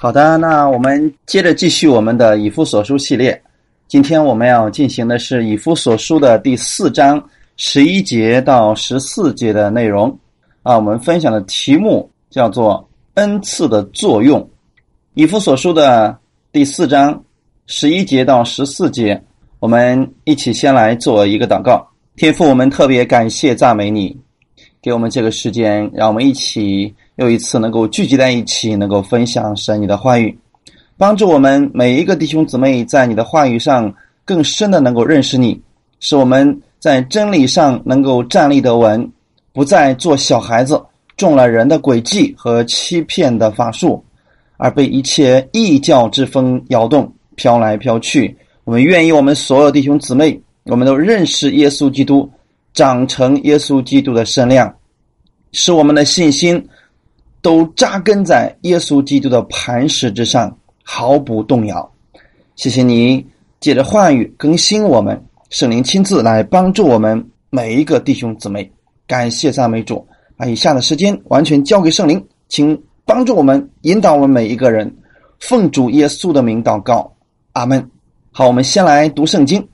好的，那我们接着继续我们的以夫所书系列。今天我们要进行的是以夫所书的第四章十一节到十四节的内容。啊，我们分享的题目叫做“恩赐的作用”。以夫所书的第四章十一节到十四节，我们一起先来做一个祷告。天父，我们特别感谢赞美你，给我们这个时间，让我们一起。又一次能够聚集在一起，能够分享神你的话语，帮助我们每一个弟兄姊妹在你的话语上更深的能够认识你，使我们在真理上能够站立得稳，不再做小孩子，中了人的诡计和欺骗的法术，而被一切异教之风摇动，飘来飘去。我们愿意，我们所有弟兄姊妹，我们都认识耶稣基督，长成耶稣基督的身量，使我们的信心。都扎根在耶稣基督的磐石之上，毫不动摇。谢谢你借着话语更新我们，圣灵亲自来帮助我们每一个弟兄姊妹。感谢赞美主，把以下的时间完全交给圣灵，请帮助我们，引导我们每一个人。奉主耶稣的名祷告，阿门。好，我们先来读圣经，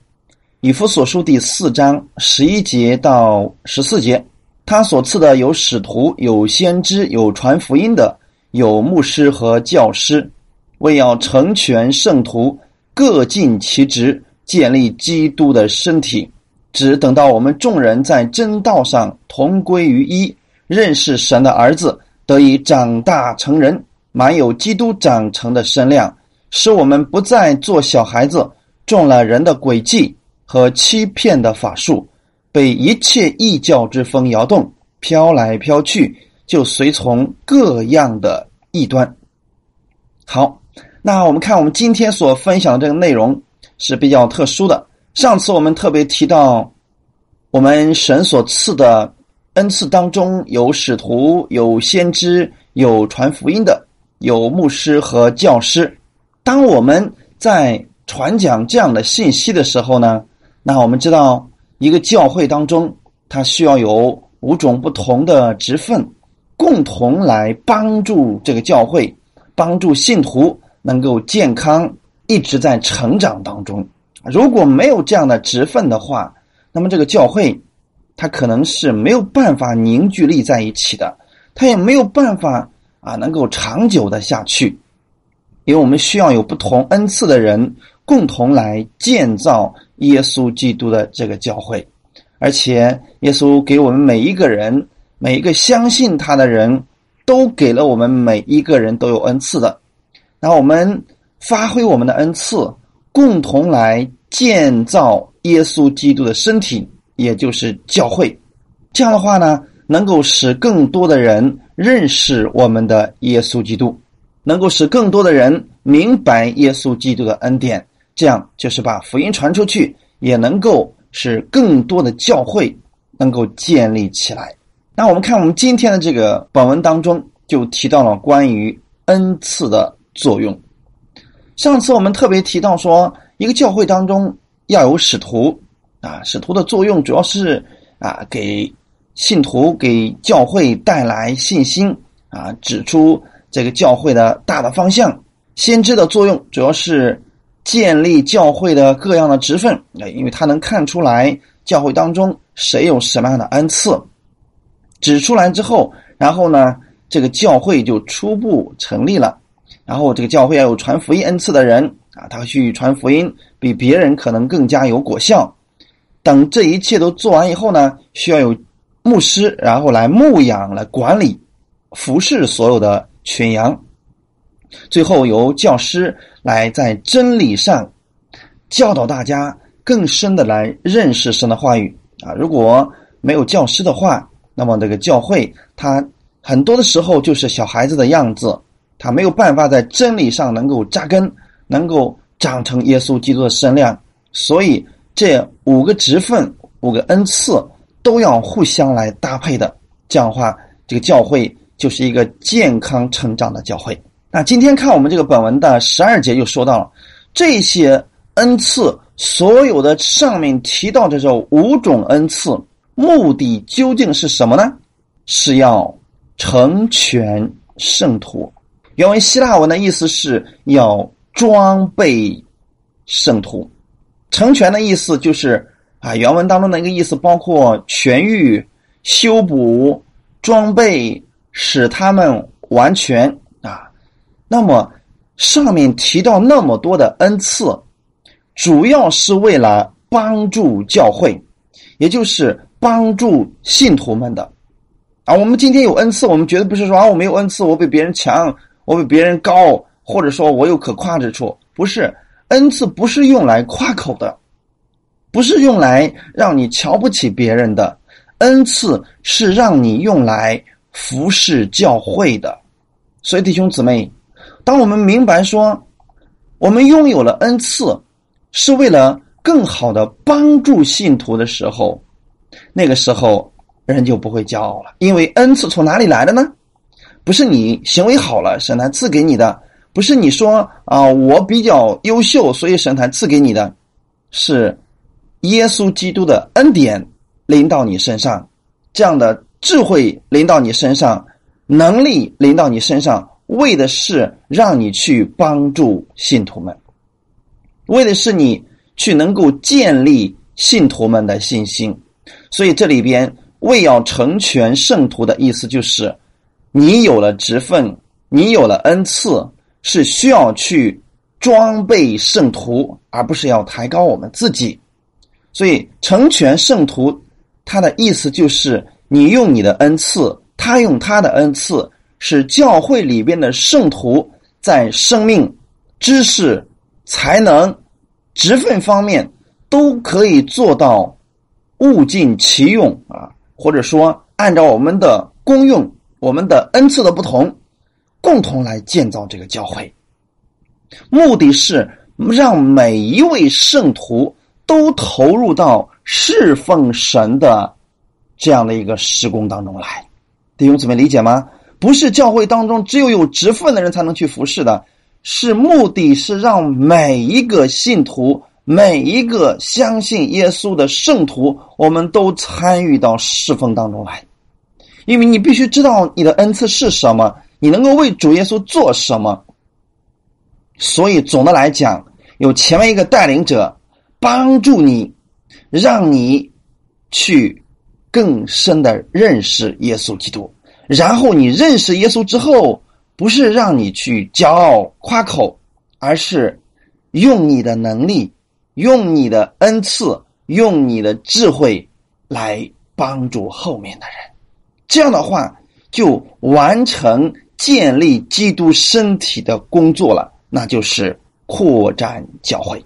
以弗所书第四章十一节到十四节。他所赐的有使徒，有先知，有传福音的，有牧师和教师，为要成全圣徒，各尽其职，建立基督的身体。只等到我们众人在真道上同归于一，认识神的儿子，得以长大成人，满有基督长成的身量，使我们不再做小孩子，中了人的诡计和欺骗的法术。被一切异教之风摇动，飘来飘去，就随从各样的异端。好，那我们看我们今天所分享的这个内容是比较特殊的。上次我们特别提到，我们神所赐的恩赐当中有使徒、有先知、有传福音的、有牧师和教师。当我们在传讲这样的信息的时候呢，那我们知道。一个教会当中，它需要有五种不同的职分，共同来帮助这个教会，帮助信徒能够健康一直在成长当中。如果没有这样的职分的话，那么这个教会它可能是没有办法凝聚力在一起的，它也没有办法啊能够长久的下去，因为我们需要有不同恩赐的人共同来建造。耶稣基督的这个教会，而且耶稣给我们每一个人，每一个相信他的人都给了我们每一个人都有恩赐的。那我们发挥我们的恩赐，共同来建造耶稣基督的身体，也就是教会。这样的话呢，能够使更多的人认识我们的耶稣基督，能够使更多的人明白耶稣基督的恩典。这样就是把福音传出去，也能够使更多的教会能够建立起来。那我们看我们今天的这个本文当中，就提到了关于恩赐的作用。上次我们特别提到说，一个教会当中要有使徒啊，使徒的作用主要是啊，给信徒、给教会带来信心啊，指出这个教会的大的方向。先知的作用主要是。建立教会的各样的职分，因为他能看出来教会当中谁有什么样的恩赐，指出来之后，然后呢，这个教会就初步成立了。然后这个教会要有传福音恩赐的人啊，他去传福音，比别人可能更加有果效。等这一切都做完以后呢，需要有牧师，然后来牧养、来管理、服侍所有的群羊。最后由教师来在真理上教导大家，更深的来认识神的话语啊！如果没有教师的话，那么这个教会它很多的时候就是小孩子的样子，他没有办法在真理上能够扎根，能够长成耶稣基督的身量。所以这五个职分、五个恩赐都要互相来搭配的，这样的话，这个教会就是一个健康成长的教会。那今天看我们这个本文的十二节就说到了，这些恩赐，所有的上面提到的这五种恩赐，目的究竟是什么呢？是要成全圣徒。原文希腊文的意思是要装备圣徒，成全的意思就是啊，原文当中的一个意思包括痊愈、修补、装备，使他们完全。那么上面提到那么多的恩赐，主要是为了帮助教会，也就是帮助信徒们的。啊，我们今天有恩赐，我们绝对不是说啊，我没有恩赐，我比别人强，我比别人高，或者说我有可夸之处。不是，恩赐不是用来夸口的，不是用来让你瞧不起别人的，恩赐是让你用来服侍教会的。所以弟兄姊妹，当我们明白说，我们拥有了恩赐，是为了更好的帮助信徒的时候，那个时候。人就不会骄傲了，因为恩赐从哪里来的呢？不是你行为好了，神才赐给你的；不是你说啊，我比较优秀，所以神才赐给你的，是耶稣基督的恩典临到你身上，这样的智慧临到你身上，能力临到你身上，为的是让你去帮助信徒们，为的是你去能够建立信徒们的信心。所以这里边。为要成全圣徒的意思，就是你有了职分，你有了恩赐，是需要去装备圣徒，而不是要抬高我们自己。所以成全圣徒，他的意思就是你用你的恩赐，他用他的恩赐，是教会里边的圣徒在生命、知识、才能、职分方面都可以做到物尽其用啊。或者说，按照我们的功用、我们的恩赐的不同，共同来建造这个教会，目的是让每一位圣徒都投入到侍奉神的这样的一个施工当中来。弟兄姊妹，理解吗？不是教会当中只有有职分的人才能去服侍的，是目的是让每一个信徒。每一个相信耶稣的圣徒，我们都参与到侍奉当中来，因为你必须知道你的恩赐是什么，你能够为主耶稣做什么。所以总的来讲，有前面一个带领者帮助你，让你去更深的认识耶稣基督。然后你认识耶稣之后，不是让你去骄傲夸口，而是用你的能力。用你的恩赐，用你的智慧来帮助后面的人，这样的话就完成建立基督身体的工作了，那就是扩展教会。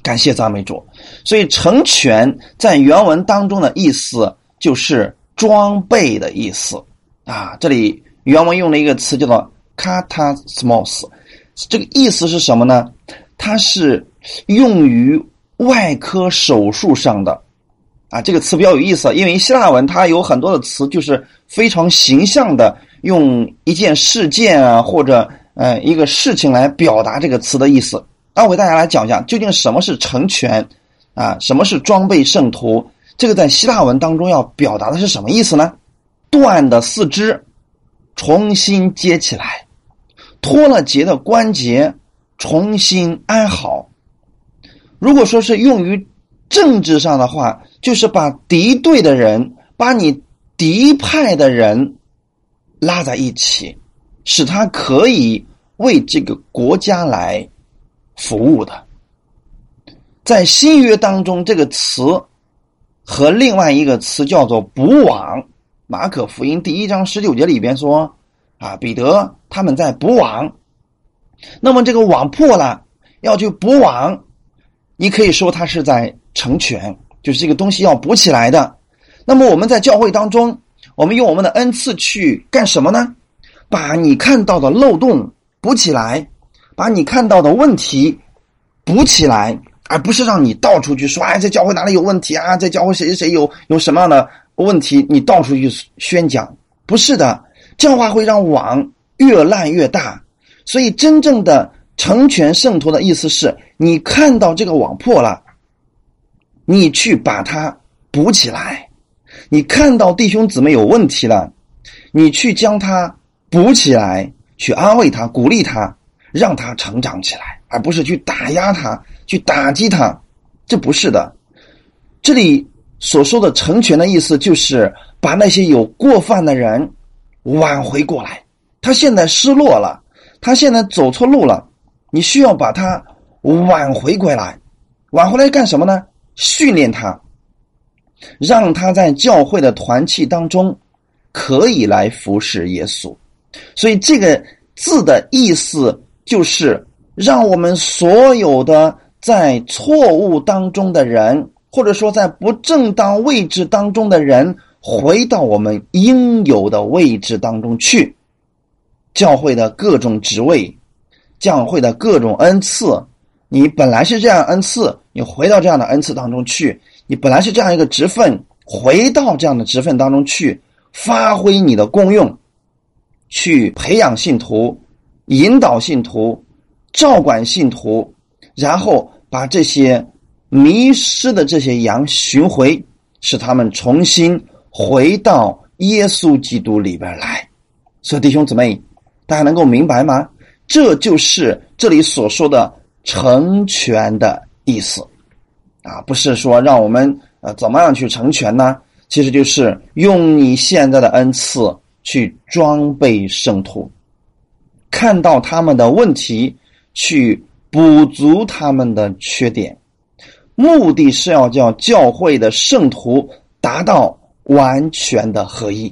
感谢赞美主。所以成全在原文当中的意思就是装备的意思啊。这里原文用了一个词叫做 “katasmos”，这个意思是什么呢？它是。用于外科手术上的，啊，这个词比较有意思，因为希腊文它有很多的词，就是非常形象的用一件事件啊，或者呃一个事情来表达这个词的意思。那我给大家来讲一下，究竟什么是成全啊，什么是装备圣徒？这个在希腊文当中要表达的是什么意思呢？断的四肢重新接起来，脱了节的关节重新安好。如果说是用于政治上的话，就是把敌对的人、把你敌派的人拉在一起，使他可以为这个国家来服务的。在新约当中，这个词和另外一个词叫做“补网”。马可福音第一章十九节里边说：“啊，彼得他们在补网，那么这个网破了，要去补网。”你可以说他是在成全，就是这个东西要补起来的。那么我们在教会当中，我们用我们的恩赐去干什么呢？把你看到的漏洞补起来，把你看到的问题补起来，而不是让你到处去说：“哎，这教会哪里有问题啊？这教会谁谁谁有有什么样的问题？”你到处去宣讲，不是的，这样的话会让网越烂越大。所以真正的。成全圣徒的意思是你看到这个网破了，你去把它补起来；你看到弟兄姊妹有问题了，你去将它补起来，去安慰他、鼓励他，让他成长起来，而不是去打压他、去打击他。这不是的。这里所说的成全的意思，就是把那些有过犯的人挽回过来。他现在失落了，他现在走错路了，你需要把他挽回过来。挽回来干什么呢？训练他，让他在教会的团契当中可以来服侍耶稣。所以这个字的意思就是让我们所有的在错误当中的人，或者说在不正当位置当中的人，回到我们应有的位置当中去。教会的各种职位，教会的各种恩赐，你本来是这样恩赐，你回到这样的恩赐当中去；你本来是这样一个职分，回到这样的职分当中去，发挥你的功用。去培养信徒，引导信徒，照管信徒，然后把这些迷失的这些羊寻回，使他们重新回到耶稣基督里边来。所以弟兄姊妹，大家能够明白吗？这就是这里所说的成全的意思啊，不是说让我们呃怎么样去成全呢？其实就是用你现在的恩赐。去装备圣徒，看到他们的问题，去补足他们的缺点，目的是要叫教会的圣徒达到完全的合一。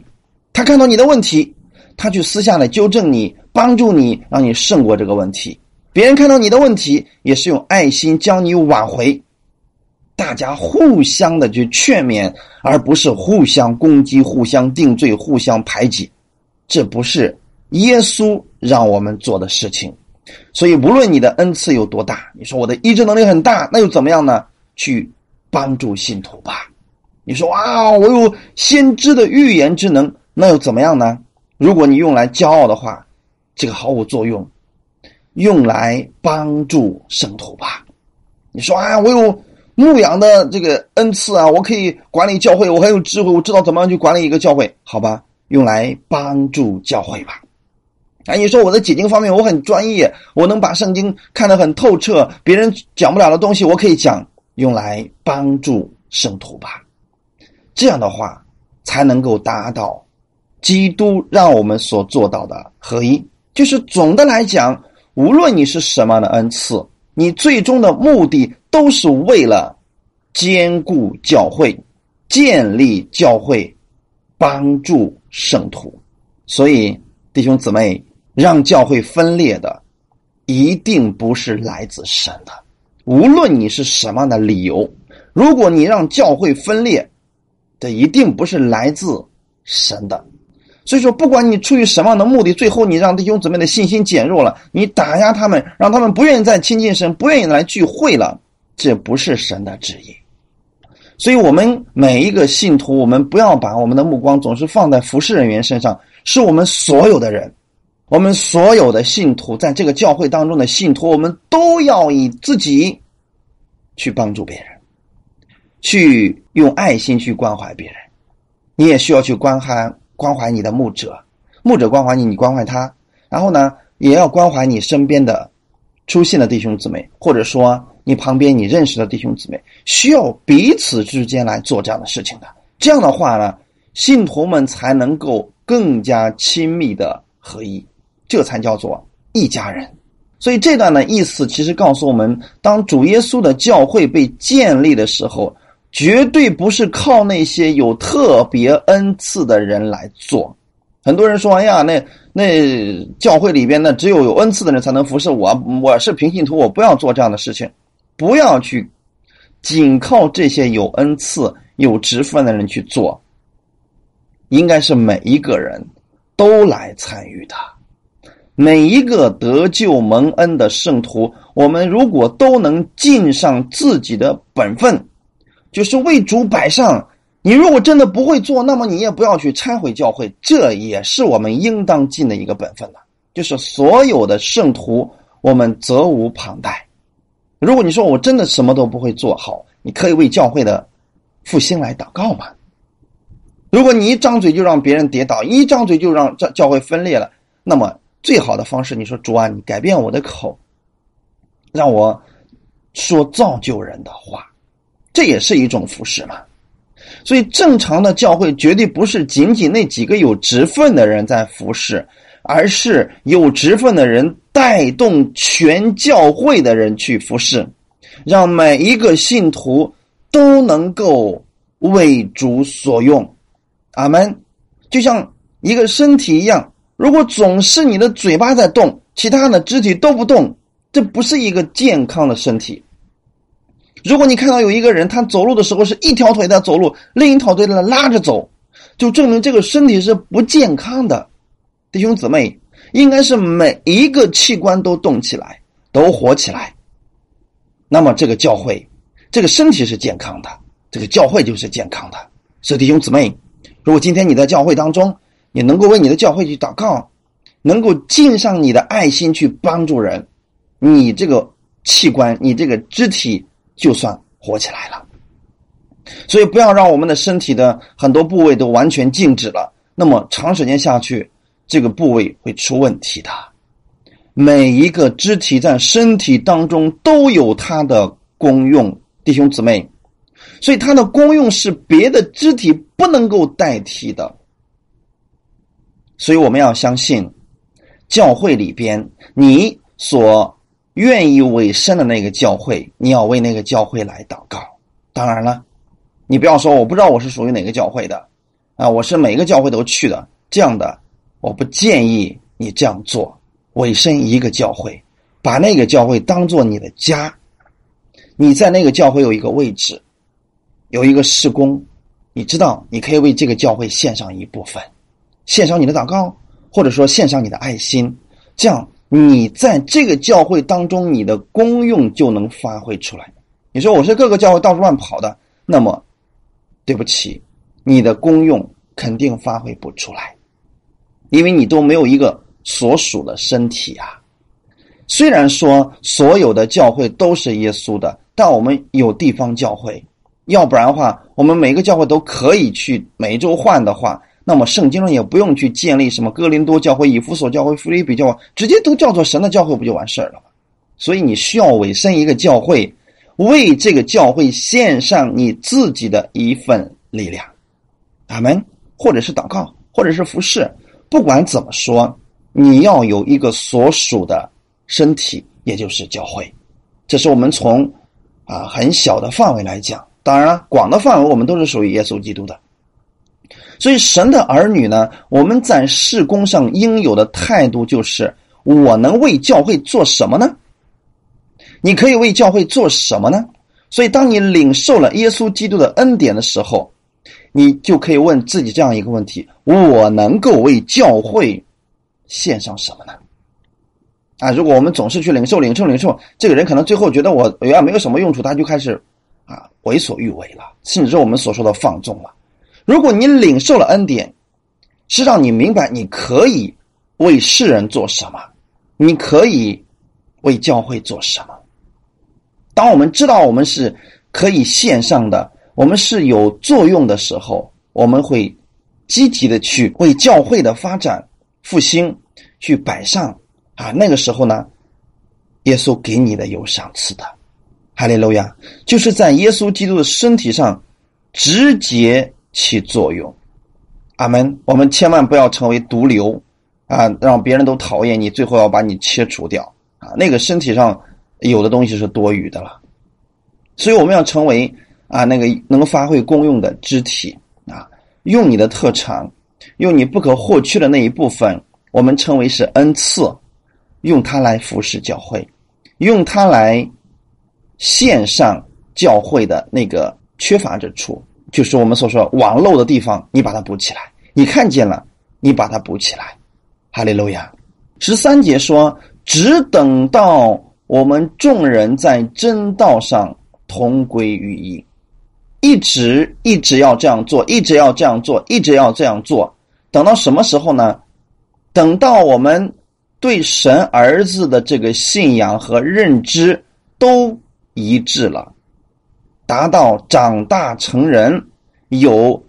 他看到你的问题，他去私下来纠正你，帮助你，让你胜过这个问题。别人看到你的问题，也是用爱心将你挽回。大家互相的去劝勉，而不是互相攻击、互相定罪、互相排挤，这不是耶稣让我们做的事情。所以，无论你的恩赐有多大，你说我的医治能力很大，那又怎么样呢？去帮助信徒吧。你说啊，我有先知的预言之能，那又怎么样呢？如果你用来骄傲的话，这个毫无作用。用来帮助圣徒吧。你说啊，我有。牧养的这个恩赐啊，我可以管理教会，我很有智慧，我知道怎么样去管理一个教会，好吧？用来帮助教会吧。哎，你说我的解经方面我很专业，我能把圣经看得很透彻，别人讲不了的东西我可以讲，用来帮助圣徒吧。这样的话才能够达到基督让我们所做到的合一。就是总的来讲，无论你是什么样的恩赐，你最终的目的。都是为了兼顾教会、建立教会、帮助圣徒，所以弟兄姊妹，让教会分裂的一定不是来自神的。无论你是什么样的理由，如果你让教会分裂，这一定不是来自神的。所以说，不管你出于什么样的目的，最后你让弟兄姊妹的信心减弱了，你打压他们，让他们不愿意再亲近神，不愿意来聚会了。这不是神的旨意，所以，我们每一个信徒，我们不要把我们的目光总是放在服侍人员身上，是我们所有的人，我们所有的信徒，在这个教会当中的信徒，我们都要以自己去帮助别人，去用爱心去关怀别人。你也需要去关怀关怀你的牧者，牧者关怀你，你关怀他，然后呢，也要关怀你身边的出现的弟兄姊妹，或者说。你旁边你认识的弟兄姊妹，需要彼此之间来做这样的事情的。这样的话呢，信徒们才能够更加亲密的合一，这才叫做一家人。所以这段的意思其实告诉我们，当主耶稣的教会被建立的时候，绝对不是靠那些有特别恩赐的人来做。很多人说：“哎呀，那那教会里边呢，只有有恩赐的人才能服侍我。我是平信徒，我不要做这样的事情。”不要去仅靠这些有恩赐、有职分的人去做，应该是每一个人都来参与的。每一个得救蒙恩的圣徒，我们如果都能尽上自己的本分，就是为主摆上。你如果真的不会做，那么你也不要去拆毁教会，这也是我们应当尽的一个本分了。就是所有的圣徒，我们责无旁贷。如果你说我真的什么都不会做好，你可以为教会的复兴来祷告嘛？如果你一张嘴就让别人跌倒，一张嘴就让教教会分裂了，那么最好的方式，你说主啊，你改变我的口，让我说造就人的话，这也是一种服侍嘛。所以，正常的教会绝对不是仅仅那几个有职分的人在服侍，而是有职分的人带动全教会的人去服侍，让每一个信徒都能够为主所用。阿门。就像一个身体一样，如果总是你的嘴巴在动，其他的肢体都不动，这不是一个健康的身体。如果你看到有一个人，他走路的时候是一条腿在走路，另一条腿在拉着走，就证明这个身体是不健康的。弟兄姊妹，应该是每一个器官都动起来，都活起来。那么这个教会，这个身体是健康的，这个教会就是健康的。所以弟兄姊妹，如果今天你在教会当中，你能够为你的教会去祷告，能够尽上你的爱心去帮助人，你这个器官，你这个肢体。就算活起来了，所以不要让我们的身体的很多部位都完全静止了。那么长时间下去，这个部位会出问题的。每一个肢体在身体当中都有它的功用，弟兄姊妹，所以它的功用是别的肢体不能够代替的。所以我们要相信，教会里边你所。愿意委身的那个教会，你要为那个教会来祷告。当然了，你不要说我不知道我是属于哪个教会的啊，我是每个教会都去的。这样的，我不建议你这样做。委身一个教会，把那个教会当做你的家，你在那个教会有一个位置，有一个事工，你知道你可以为这个教会献上一部分，献上你的祷告，或者说献上你的爱心，这样。你在这个教会当中，你的功用就能发挥出来。你说我是各个教会到处乱跑的，那么对不起，你的功用肯定发挥不出来，因为你都没有一个所属的身体啊。虽然说所有的教会都是耶稣的，但我们有地方教会，要不然的话，我们每个教会都可以去每周换的话。那么圣经上也不用去建立什么哥林多教会、以弗所教会、腓立比教会，直接都叫做神的教会，不就完事儿了吗？所以你需要委身一个教会，为这个教会献上你自己的一份力量，阿门。或者是祷告，或者是服侍，不管怎么说，你要有一个所属的身体，也就是教会。这是我们从啊很小的范围来讲，当然了，广的范围我们都是属于耶稣基督的。所以，神的儿女呢，我们在事工上应有的态度就是：我能为教会做什么呢？你可以为教会做什么呢？所以，当你领受了耶稣基督的恩典的时候，你就可以问自己这样一个问题：我能够为教会献上什么呢？啊，如果我们总是去领受、领受、领受，这个人可能最后觉得我原来没有什么用处，他就开始啊为所欲为了，甚至我们所说的放纵了。如果你领受了恩典，是让你明白你可以为世人做什么，你可以为教会做什么。当我们知道我们是可以献上的，我们是有作用的时候，我们会积极的去为教会的发展复兴去摆上啊。那个时候呢，耶稣给你的有赏赐的，哈利路亚，就是在耶稣基督的身体上直接。起作用，阿门。我们千万不要成为毒瘤啊，让别人都讨厌你，最后要把你切除掉啊。那个身体上有的东西是多余的了，所以我们要成为啊那个能发挥功用的肢体啊，用你的特长，用你不可或缺的那一部分，我们称为是恩赐，用它来服侍教会，用它来献上教会的那个缺乏之处。就是我们所说网漏的地方，你把它补起来。你看见了，你把它补起来。哈利路亚。十三节说：“只等到我们众人在真道上同归于一，一直一直要这样做，一直要这样做，一直要这样做。等到什么时候呢？等到我们对神儿子的这个信仰和认知都一致了。”达到长大成人，有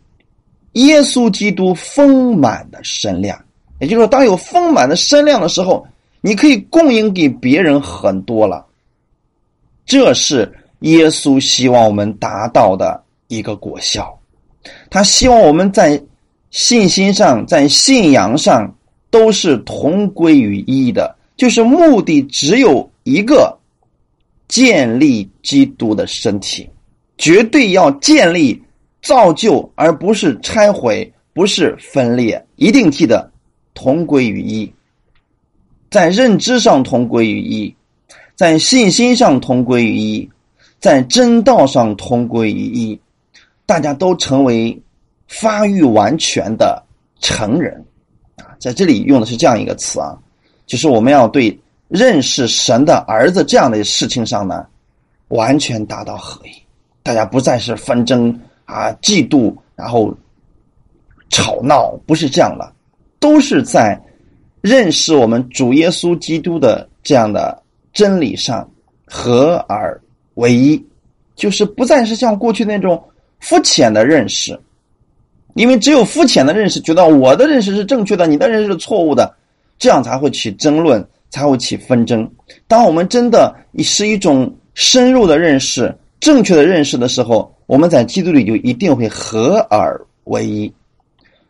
耶稣基督丰满的身量，也就是说，当有丰满的身量的时候，你可以供应给别人很多了。这是耶稣希望我们达到的一个果效。他希望我们在信心上、在信仰上都是同归于一的，就是目的只有一个：建立基督的身体，绝对要建立、造就，而不是拆毁，不是分裂。一定记得同归于一，在认知上同归于一，在信心上同归于一，在真道上同归于一。大家都成为发育完全的成人啊，在这里用的是这样一个词啊，就是我们要对认识神的儿子这样的事情上呢，完全达到合一。大家不再是纷争啊、嫉妒，然后吵闹，不是这样了，都是在认识我们主耶稣基督的这样的真理上合而为一，就是不再是像过去那种。肤浅的认识，因为只有肤浅的认识，觉得我的认识是正确的，你的认识是错误的，这样才会起争论，才会起纷争。当我们真的是一种深入的认识、正确的认识的时候，我们在基督里就一定会合而为一。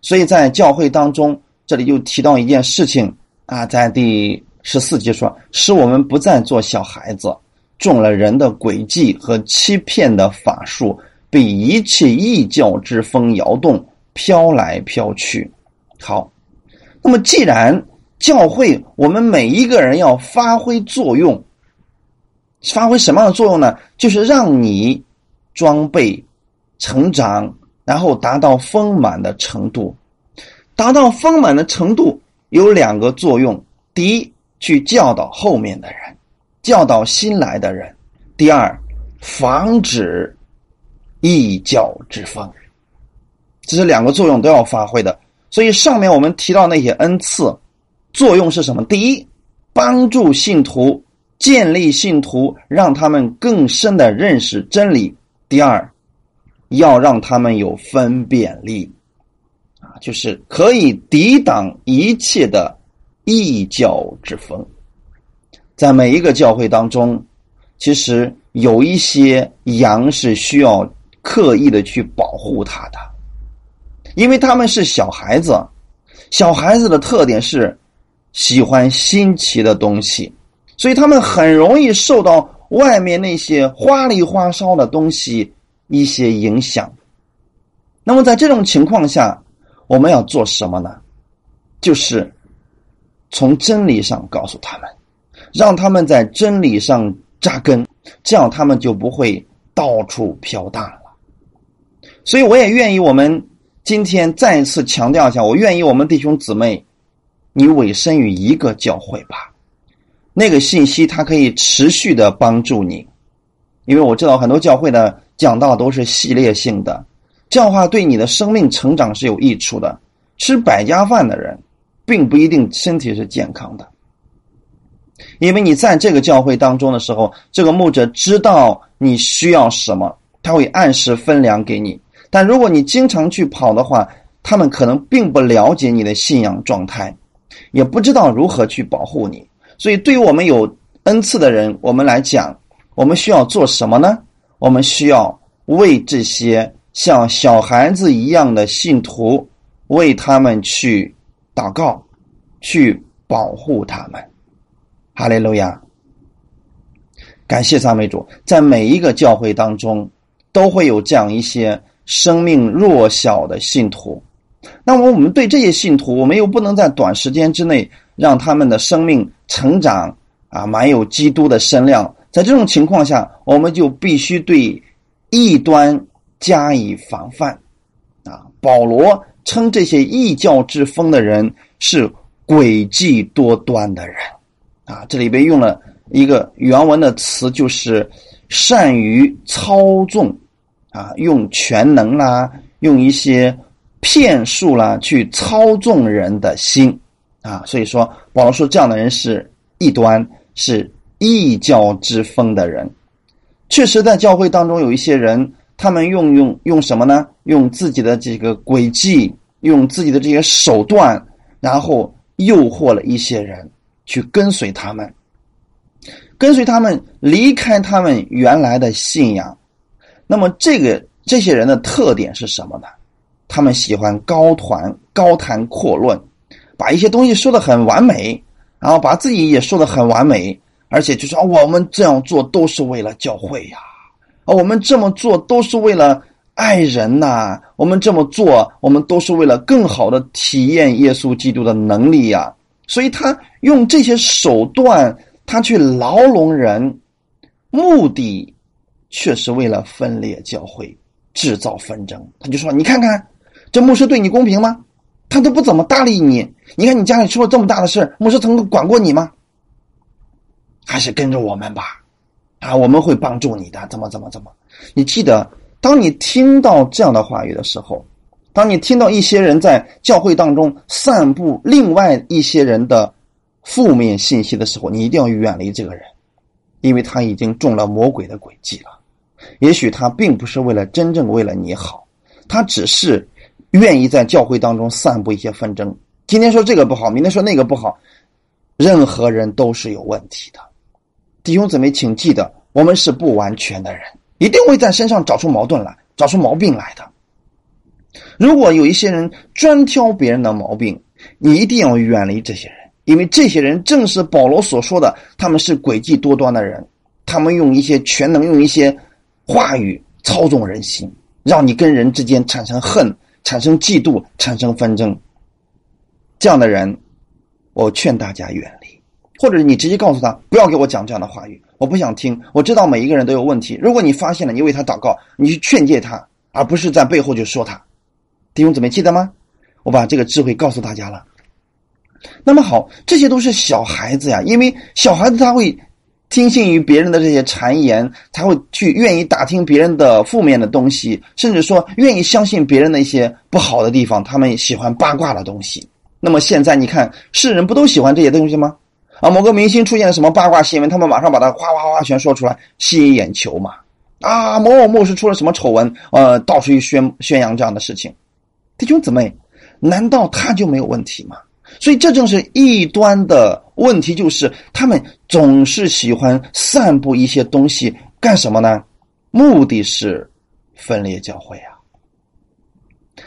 所以在教会当中，这里又提到一件事情啊，在第十四节说，使我们不再做小孩子，中了人的诡计和欺骗的法术。被一切异教之风摇动，飘来飘去。好，那么既然教会我们每一个人要发挥作用，发挥什么样的作用呢？就是让你装备、成长，然后达到丰满的程度。达到丰满的程度有两个作用：第一，去教导后面的人，教导新来的人；第二，防止。异教之风，这是两个作用都要发挥的。所以上面我们提到那些恩赐，作用是什么？第一，帮助信徒建立信徒，让他们更深的认识真理；第二，要让他们有分辨力，啊，就是可以抵挡一切的异教之风。在每一个教会当中，其实有一些羊是需要。刻意的去保护它的，因为他们是小孩子，小孩子的特点是喜欢新奇的东西，所以他们很容易受到外面那些花里花哨的东西一些影响。那么在这种情况下，我们要做什么呢？就是从真理上告诉他们，让他们在真理上扎根，这样他们就不会到处飘荡了。所以，我也愿意我们今天再次强调一下，我愿意我们弟兄姊妹，你委身于一个教会吧。那个信息它可以持续的帮助你，因为我知道很多教会的讲道都是系列性的，这样话对你的生命成长是有益处的。吃百家饭的人，并不一定身体是健康的，因为你在这个教会当中的时候，这个牧者知道你需要什么，他会按时分粮给你。但如果你经常去跑的话，他们可能并不了解你的信仰状态，也不知道如何去保护你。所以，对于我们有恩赐的人，我们来讲，我们需要做什么呢？我们需要为这些像小孩子一样的信徒，为他们去祷告，去保护他们。哈利路亚！感谢赞美主，在每一个教会当中，都会有这样一些。生命弱小的信徒，那么我们对这些信徒，我们又不能在短时间之内让他们的生命成长啊，满有基督的身量。在这种情况下，我们就必须对异端加以防范啊。保罗称这些异教之风的人是诡计多端的人啊。这里边用了一个原文的词，就是善于操纵。啊，用全能啦，用一些骗术啦，去操纵人的心啊。所以说，保罗说这样的人是异端，是异教之风的人。确实，在教会当中有一些人，他们用用用什么呢？用自己的这个诡计，用自己的这些手段，然后诱惑了一些人去跟随他们，跟随他们离开他们原来的信仰。那么，这个这些人的特点是什么呢？他们喜欢高谈高谈阔论，把一些东西说的很完美，然后把自己也说的很完美，而且就说我们这样做都是为了教会呀，啊，我们这么做都是为了爱人呐，我们这么做，我们都是为了更好的体验耶稣基督的能力呀。所以他用这些手段，他去牢笼人，目的却是为了分裂教会，制造纷争。他就说：“你看看。”这牧师对你公平吗？他都不怎么搭理你。你看你家里出了这么大的事牧师曾经管过你吗？还是跟着我们吧，啊，我们会帮助你的。怎么怎么怎么？你记得，当你听到这样的话语的时候，当你听到一些人在教会当中散布另外一些人的负面信息的时候，你一定要远离这个人，因为他已经中了魔鬼的诡计了。也许他并不是为了真正为了你好，他只是。愿意在教会当中散布一些纷争，今天说这个不好，明天说那个不好，任何人都是有问题的。弟兄姊妹，请记得，我们是不完全的人，一定会在身上找出矛盾来，找出毛病来的。如果有一些人专挑别人的毛病，你一定要远离这些人，因为这些人正是保罗所说的，他们是诡计多端的人，他们用一些全能，用一些话语操纵人心，让你跟人之间产生恨。产生嫉妒，产生纷争，这样的人，我劝大家远离，或者你直接告诉他不要给我讲这样的话语，我不想听。我知道每一个人都有问题，如果你发现了，你为他祷告，你去劝诫他，而不是在背后就说他。弟兄姊妹，记得吗？我把这个智慧告诉大家了。那么好，这些都是小孩子呀，因为小孩子他会。听信于别人的这些谗言，才会去愿意打听别人的负面的东西，甚至说愿意相信别人的一些不好的地方。他们喜欢八卦的东西。那么现在你看，世人不都喜欢这些东西吗？啊，某个明星出现了什么八卦新闻，他们马上把它哗哗哗全说出来，吸引眼球嘛。啊，某某牧师出了什么丑闻，呃，到处去宣宣扬这样的事情。弟兄姊妹，难道他就没有问题吗？所以这正是异端的问题，就是他们总是喜欢散布一些东西，干什么呢？目的是分裂教会啊。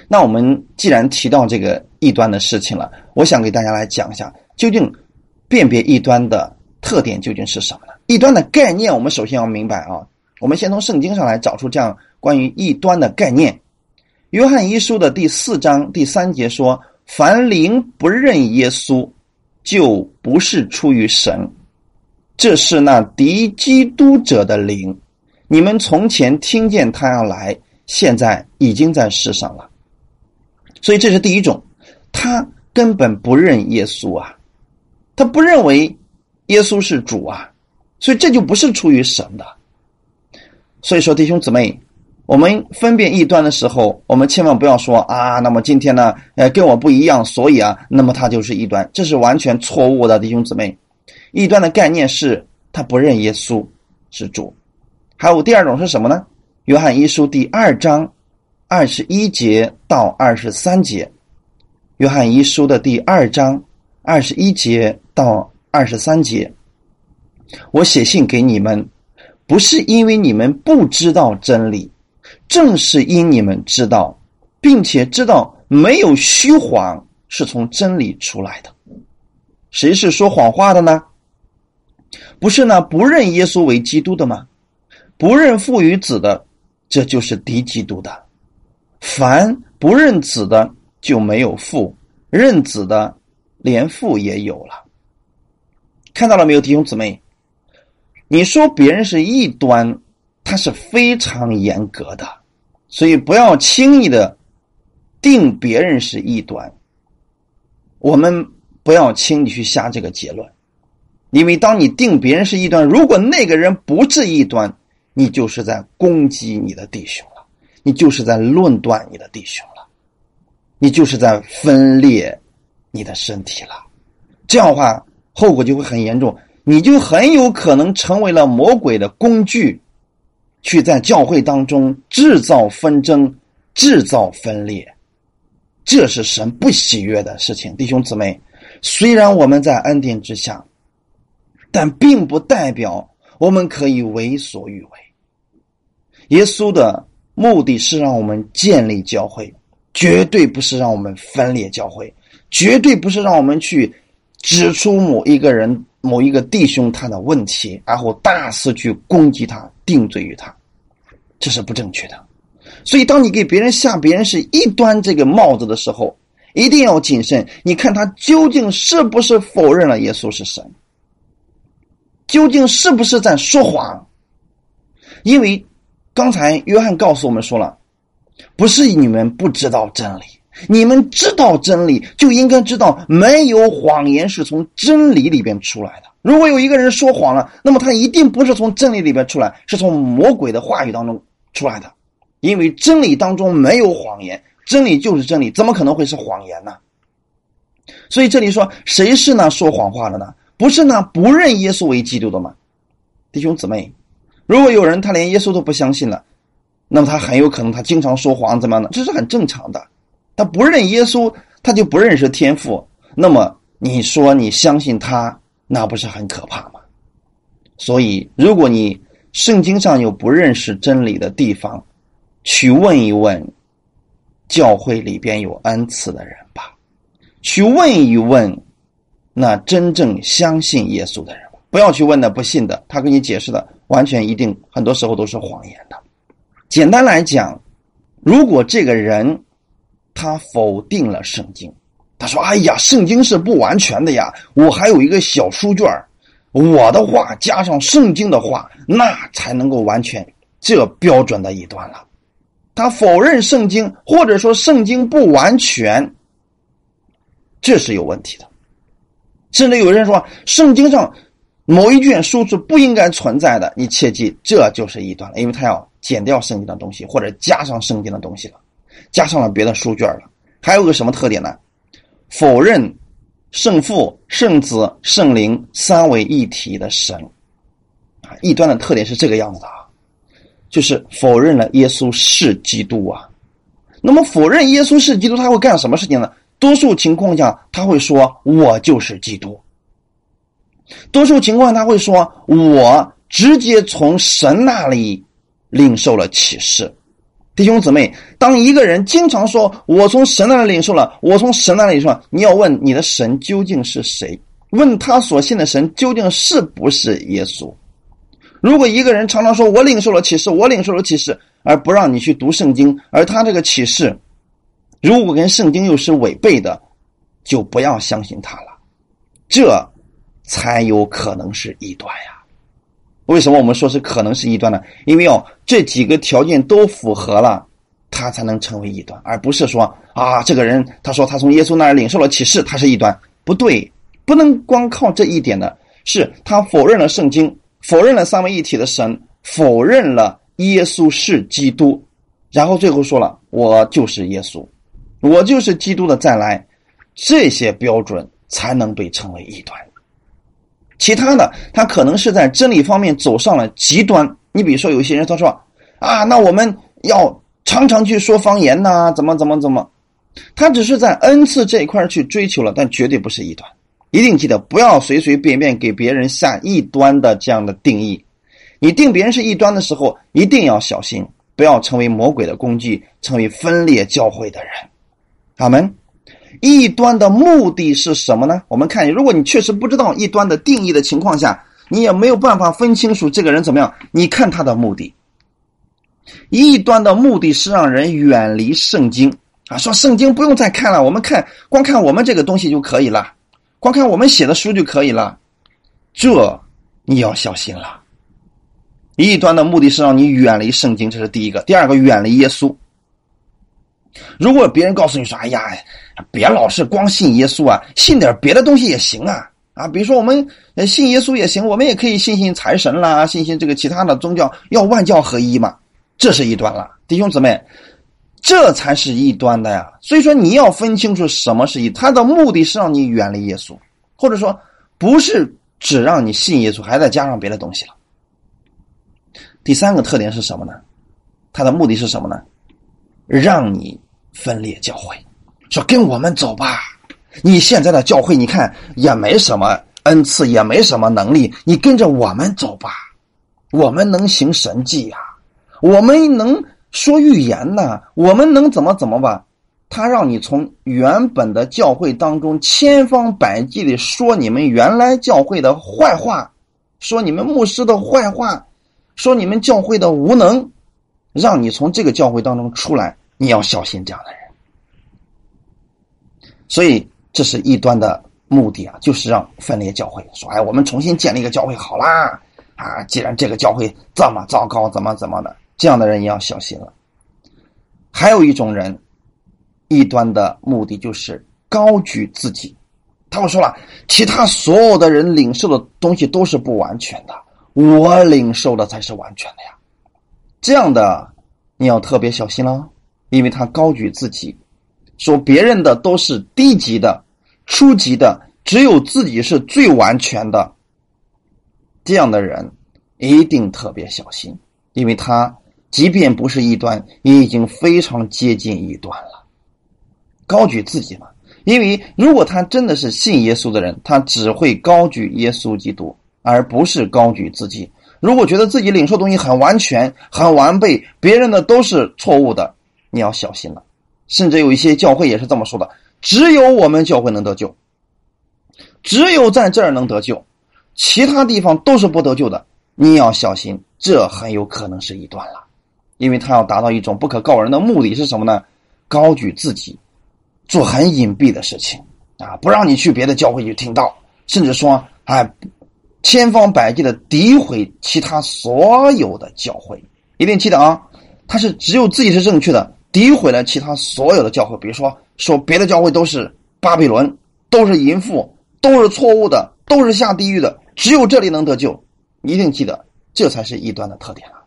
那我们既然提到这个异端的事情了，我想给大家来讲一下，究竟辨别异端的特点究竟是什么呢？异端的概念，我们首先要明白啊。我们先从圣经上来找出这样关于异端的概念。约翰一书的第四章第三节说。凡灵不认耶稣，就不是出于神。这是那敌基督者的灵。你们从前听见他要来，现在已经在世上了。所以这是第一种，他根本不认耶稣啊，他不认为耶稣是主啊，所以这就不是出于神的。所以说，弟兄姊妹。我们分辨异端的时候，我们千万不要说啊，那么今天呢，呃，跟我不一样，所以啊，那么他就是异端，这是完全错误的，弟兄姊妹。异端的概念是他不认耶稣是主。还有第二种是什么呢？约翰一书第二章二十一节到二十三节，约翰一书的第二章二十一节到二十三节，我写信给你们，不是因为你们不知道真理。正是因你们知道，并且知道没有虚谎是从真理出来的，谁是说谎话的呢？不是那不认耶稣为基督的吗？不认父与子的，这就是敌基督的。凡不认子的，就没有父；认子的，连父也有了。看到了没有，弟兄姊妹？你说别人是异端。他是非常严格的，所以不要轻易的定别人是异端。我们不要轻易去下这个结论，因为当你定别人是异端，如果那个人不是异端，你就是在攻击你的弟兄了，你就是在论断你的弟兄了，你就是在分裂你的身体了。这样的话，后果就会很严重，你就很有可能成为了魔鬼的工具。去在教会当中制造纷争、制造分裂，这是神不喜悦的事情，弟兄姊妹。虽然我们在恩典之下，但并不代表我们可以为所欲为。耶稣的目的是让我们建立教会，绝对不是让我们分裂教会，绝对不是让我们去指出某一个人、某一个弟兄他的问题，然后大肆去攻击他、定罪于他，这是不正确的。所以，当你给别人下别人是异端这个帽子的时候，一定要谨慎。你看他究竟是不是否认了耶稣是神？究竟是不是在说谎？因为刚才约翰告诉我们说了，不是你们不知道真理，你们知道真理，就应该知道没有谎言是从真理里边出来的。如果有一个人说谎了，那么他一定不是从真理里边出来，是从魔鬼的话语当中出来的。因为真理当中没有谎言，真理就是真理，怎么可能会是谎言呢？所以这里说，谁是呢说谎话的呢？不是呢不认耶稣为基督的吗？弟兄姊妹，如果有人他连耶稣都不相信了，那么他很有可能他经常说谎，怎么样呢？这是很正常的。他不认耶稣，他就不认识天赋。那么你说你相信他，那不是很可怕吗？所以，如果你圣经上有不认识真理的地方，去问一问教会里边有恩赐的人吧，去问一问那真正相信耶稣的人，不要去问那不信的，他给你解释的完全一定很多时候都是谎言的。简单来讲，如果这个人他否定了圣经，他说：“哎呀，圣经是不完全的呀，我还有一个小书卷我的话加上圣经的话，那才能够完全这标准的一段了。”他否认圣经，或者说圣经不完全，这是有问题的。甚至有人说圣经上某一卷书是不应该存在的，你切记，这就是异端了，因为他要剪掉圣经的东西，或者加上圣经的东西了，加上了别的书卷了。还有个什么特点呢？否认圣父、圣子、圣灵三位一体的神啊，异端的特点是这个样子的啊。就是否认了耶稣是基督啊，那么否认耶稣是基督，他会干什么事情呢？多数情况下他会说：“我就是基督。”多数情况他会说：“我直接从神那里领受了启示。”弟兄姊妹，当一个人经常说“我从神那里领受了”，我从神那里说，你要问你的神究竟是谁？问他所信的神究竟是不是耶稣？如果一个人常常说“我领受了启示，我领受了启示”，而不让你去读圣经，而他这个启示如果跟圣经又是违背的，就不要相信他了，这才有可能是异端呀。为什么我们说是可能是异端呢？因为哦，这几个条件都符合了，他才能成为异端，而不是说啊，这个人他说他从耶稣那儿领受了启示，他是异端，不对，不能光靠这一点的，是他否认了圣经。否认了三位一体的神，否认了耶稣是基督，然后最后说了：“我就是耶稣，我就是基督的再来。”这些标准才能被称为异端。其他的，他可能是在真理方面走上了极端。你比如说，有些人他说：“啊，那我们要常常去说方言呐，怎么怎么怎么？”他只是在恩赐这一块去追求了，但绝对不是异端。一定记得不要随随便便给别人下异端的这样的定义。你定别人是异端的时候，一定要小心，不要成为魔鬼的工具，成为分裂教会的人。阿门。异端的目的是什么呢？我们看，如果你确实不知道异端的定义的情况下，你也没有办法分清楚这个人怎么样。你看他的目的，异端的目的是让人远离圣经啊，说圣经不用再看了，我们看光看我们这个东西就可以了。光看我们写的书就可以了，这你要小心了。异端的目的是让你远离圣经，这是第一个；第二个，远离耶稣。如果别人告诉你说：“哎呀，别老是光信耶稣啊，信点别的东西也行啊。”啊，比如说我们信耶稣也行，我们也可以信信财神啦，信信这个其他的宗教，要万教合一嘛。这是一端了，弟兄姊妹。这才是异端的呀！所以说你要分清楚什么是一，他的目的是让你远离耶稣，或者说不是只让你信耶稣，还再加上别的东西了。第三个特点是什么呢？他的目的是什么呢？让你分裂教会，说跟我们走吧，你现在的教会，你看也没什么恩赐，也没什么能力，你跟着我们走吧，我们能行神迹呀，我们能说预言呢，我们能怎么怎么吧？他让你从原本的教会当中千方百计的说你们原来教会的坏话，说你们牧师的坏话，说你们教会的无能，让你从这个教会当中出来，你要小心这样的人。所以这是异端的目的啊，就是让分裂教会，说哎，我们重新建立一个教会好啦啊！既然这个教会这么糟糕，怎么怎么的，这样的人也要小心了。还有一种人。异端的目的就是高举自己，他们说了，其他所有的人领受的东西都是不完全的，我领受的才是完全的呀。这样的你要特别小心了，因为他高举自己，说别人的都是低级的、初级的，只有自己是最完全的。这样的人一定特别小心，因为他即便不是异端，也已经非常接近异端了。高举自己嘛？因为如果他真的是信耶稣的人，他只会高举耶稣基督，而不是高举自己。如果觉得自己领受东西很完全、很完备，别人的都是错误的，你要小心了。甚至有一些教会也是这么说的：只有我们教会能得救，只有在这儿能得救，其他地方都是不得救的。你要小心，这很有可能是一段了，因为他要达到一种不可告人的目的是什么呢？高举自己。做很隐蔽的事情啊，不让你去别的教会去听到，甚至说，哎，千方百计的诋毁其他所有的教会。一定记得啊，他是只有自己是正确的，诋毁了其他所有的教会。比如说，说别的教会都是巴比伦，都是淫妇，都是错误的，都是下地狱的，只有这里能得救。一定记得，这才是异端的特点啊。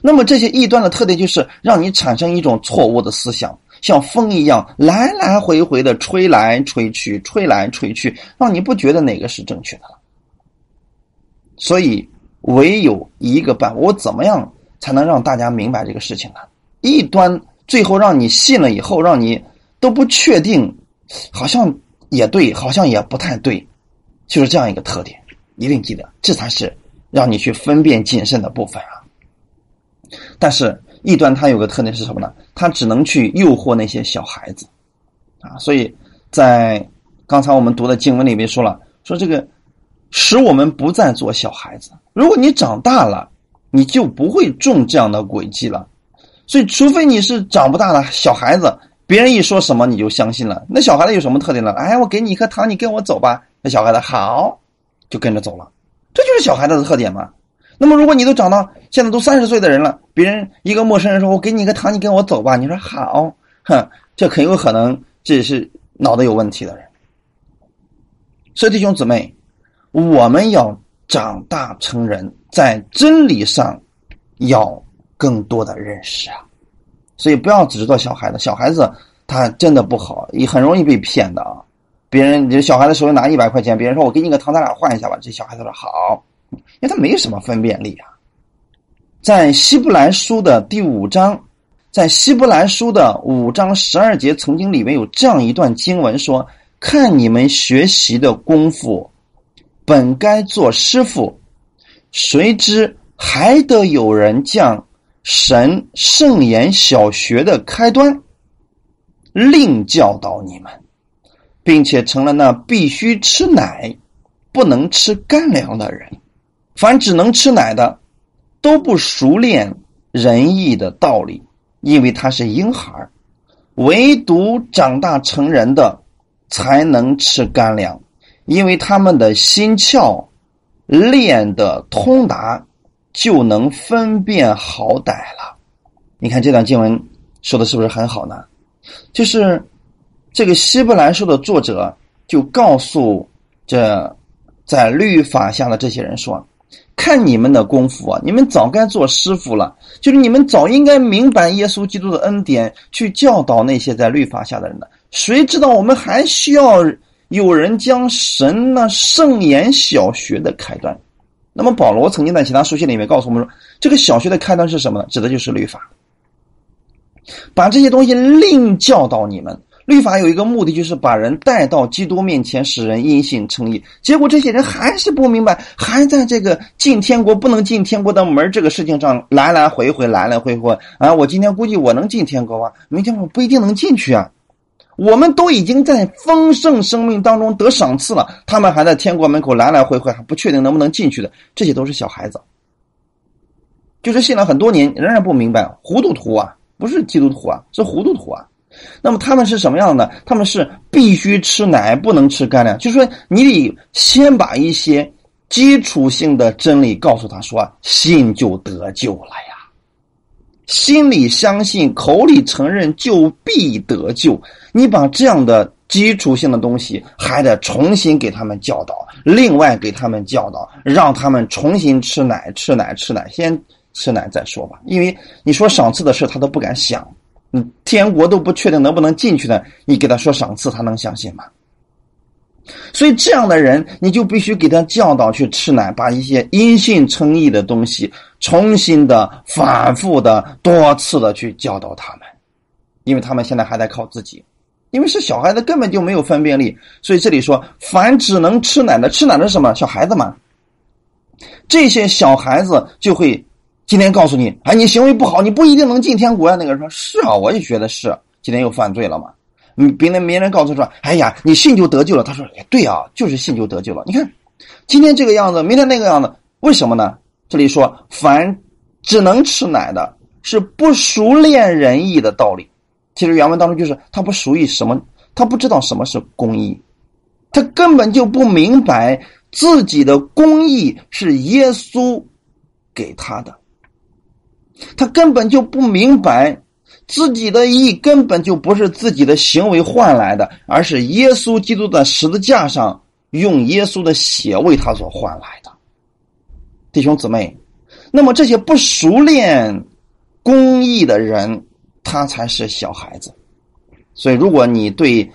那么这些异端的特点就是让你产生一种错误的思想。像风一样来来回回的吹来吹去，吹来吹去，让你不觉得哪个是正确的了。所以，唯有一个办法，我怎么样才能让大家明白这个事情呢？异端最后让你信了以后，让你都不确定，好像也对，好像也不太对，就是这样一个特点。一定记得，这才是让你去分辨谨慎的部分啊。但是。异端它有个特点是什么呢？它只能去诱惑那些小孩子，啊，所以在刚才我们读的经文里面说了，说这个使我们不再做小孩子。如果你长大了，你就不会中这样的诡计了。所以，除非你是长不大的小孩子，别人一说什么你就相信了。那小孩子有什么特点呢？哎，我给你一颗糖，你跟我走吧。那小孩子好，就跟着走了。这就是小孩子的特点嘛。那么，如果你都长到现在都三十岁的人了，别人一个陌生人说：“我给你一个糖，你跟我走吧。”你说好，哼，这很有可能这是脑子有问题的人。所以，弟兄姊妹，我们要长大成人，在真理上要更多的认识啊。所以，不要只是做小孩子，小孩子他真的不好，也很容易被骗的啊。别人，这小孩子手里拿一百块钱，别人说：“我给你个糖，咱俩换一下吧。”这小孩子说：“好。”因为他没什么分辨力啊，在希伯来书的第五章，在希伯来书的五章十二节，曾经里面有这样一段经文说：“看你们学习的功夫，本该做师傅，谁知还得有人降神圣言小学的开端，另教导你们，并且成了那必须吃奶，不能吃干粮的人。”凡只能吃奶的，都不熟练仁义的道理，因为他是婴孩唯独长大成人的，才能吃干粮，因为他们的心窍练的通达，就能分辨好歹了。你看这段经文说的是不是很好呢？就是这个希伯来书的作者就告诉这在律法下的这些人说。看你们的功夫啊！你们早该做师傅了，就是你们早应该明白耶稣基督的恩典，去教导那些在律法下的人的。谁知道我们还需要有人将神那圣言小学的开端？那么保罗曾经在其他书信里面告诉我们说，这个小学的开端是什么呢？指的就是律法。把这些东西另教导你们，律法有一个目的，就是把人带到基督面前，使人因信称义。结果这些人还是不明白，还在这个进天国不能进天国的门这个事情上来来回回，来来回回啊！我今天估计我能进天国吧？明天我不一定能进去啊！我们都已经在丰盛生命当中得赏赐了，他们还在天国门口来来回回，还不确定能不能进去的，这些都是小孩子，就是信了很多年仍然不明白，糊涂徒啊，不是基督徒啊，是糊涂徒啊。那么他们是什么样的？他们是必须吃奶，不能吃干粮。就是说，你得先把一些基础性的真理告诉他，说信就得救了呀。心里相信，口里承认，就必得救。你把这样的基础性的东西还得重新给他们教导，另外给他们教导，让他们重新吃奶，吃奶，吃奶，先吃奶再说吧。因为你说赏赐的事，他都不敢想。你天国都不确定能不能进去的，你给他说赏赐，他能相信吗？所以这样的人，你就必须给他教导去吃奶，把一些因信称义的东西重新的、反复的、多次的去教导他们，因为他们现在还在靠自己，因为是小孩子，根本就没有分辨力。所以这里说，凡只能吃奶的，吃奶的是什么？小孩子嘛，这些小孩子就会。今天告诉你，哎，你行为不好，你不一定能进天国呀。那个人说：“是啊，我也觉得是。今天又犯罪了嘛？”嗯，别人别人告诉说：“哎呀，你信就得救了。”他说：“哎，对啊，就是信就得救了。你看，今天这个样子，明天那个样子，为什么呢？这里说，凡只能吃奶的，是不熟练仁义的道理。其实原文当中就是他不熟悉什么，他不知道什么是公义，他根本就不明白自己的公义是耶稣给他的。”他根本就不明白，自己的义根本就不是自己的行为换来的，而是耶稣基督在十字架上用耶稣的血为他所换来的。弟兄姊妹，那么这些不熟练公义的人，他才是小孩子。所以，如果你对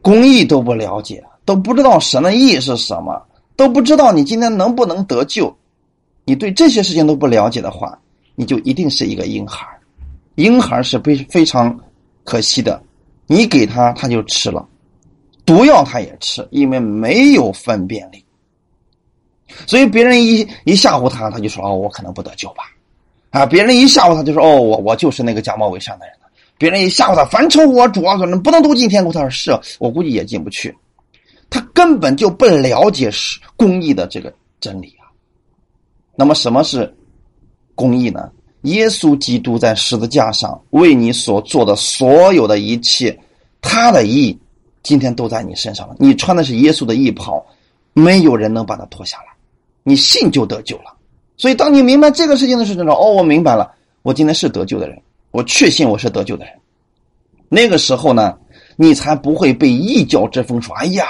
公义都不了解，都不知道神的义是什么，都不知道你今天能不能得救，你对这些事情都不了解的话，你就一定是一个婴孩婴孩是非非常可惜的，你给他他就吃了，毒药他也吃，因为没有分辨力。所以别人一一吓唬他，他就说：“哦，我可能不得救吧。”啊，别人一吓唬他，就说：“哦，我我就是那个假冒伪善的人。”别人一吓唬他，凡称我主啊，说不能都进天国。他说：“是我估计也进不去。”他根本就不了解是公义的这个真理啊。那么什么是？公义呢？耶稣基督在十字架上为你所做的所有的一切，他的义今天都在你身上了。你穿的是耶稣的义袍，没有人能把它脱下来。你信就得救了。所以，当你明白这个事情的时候，哦，我明白了，我今天是得救的人，我确信我是得救的人。那个时候呢，你才不会被异教之风说：“哎呀，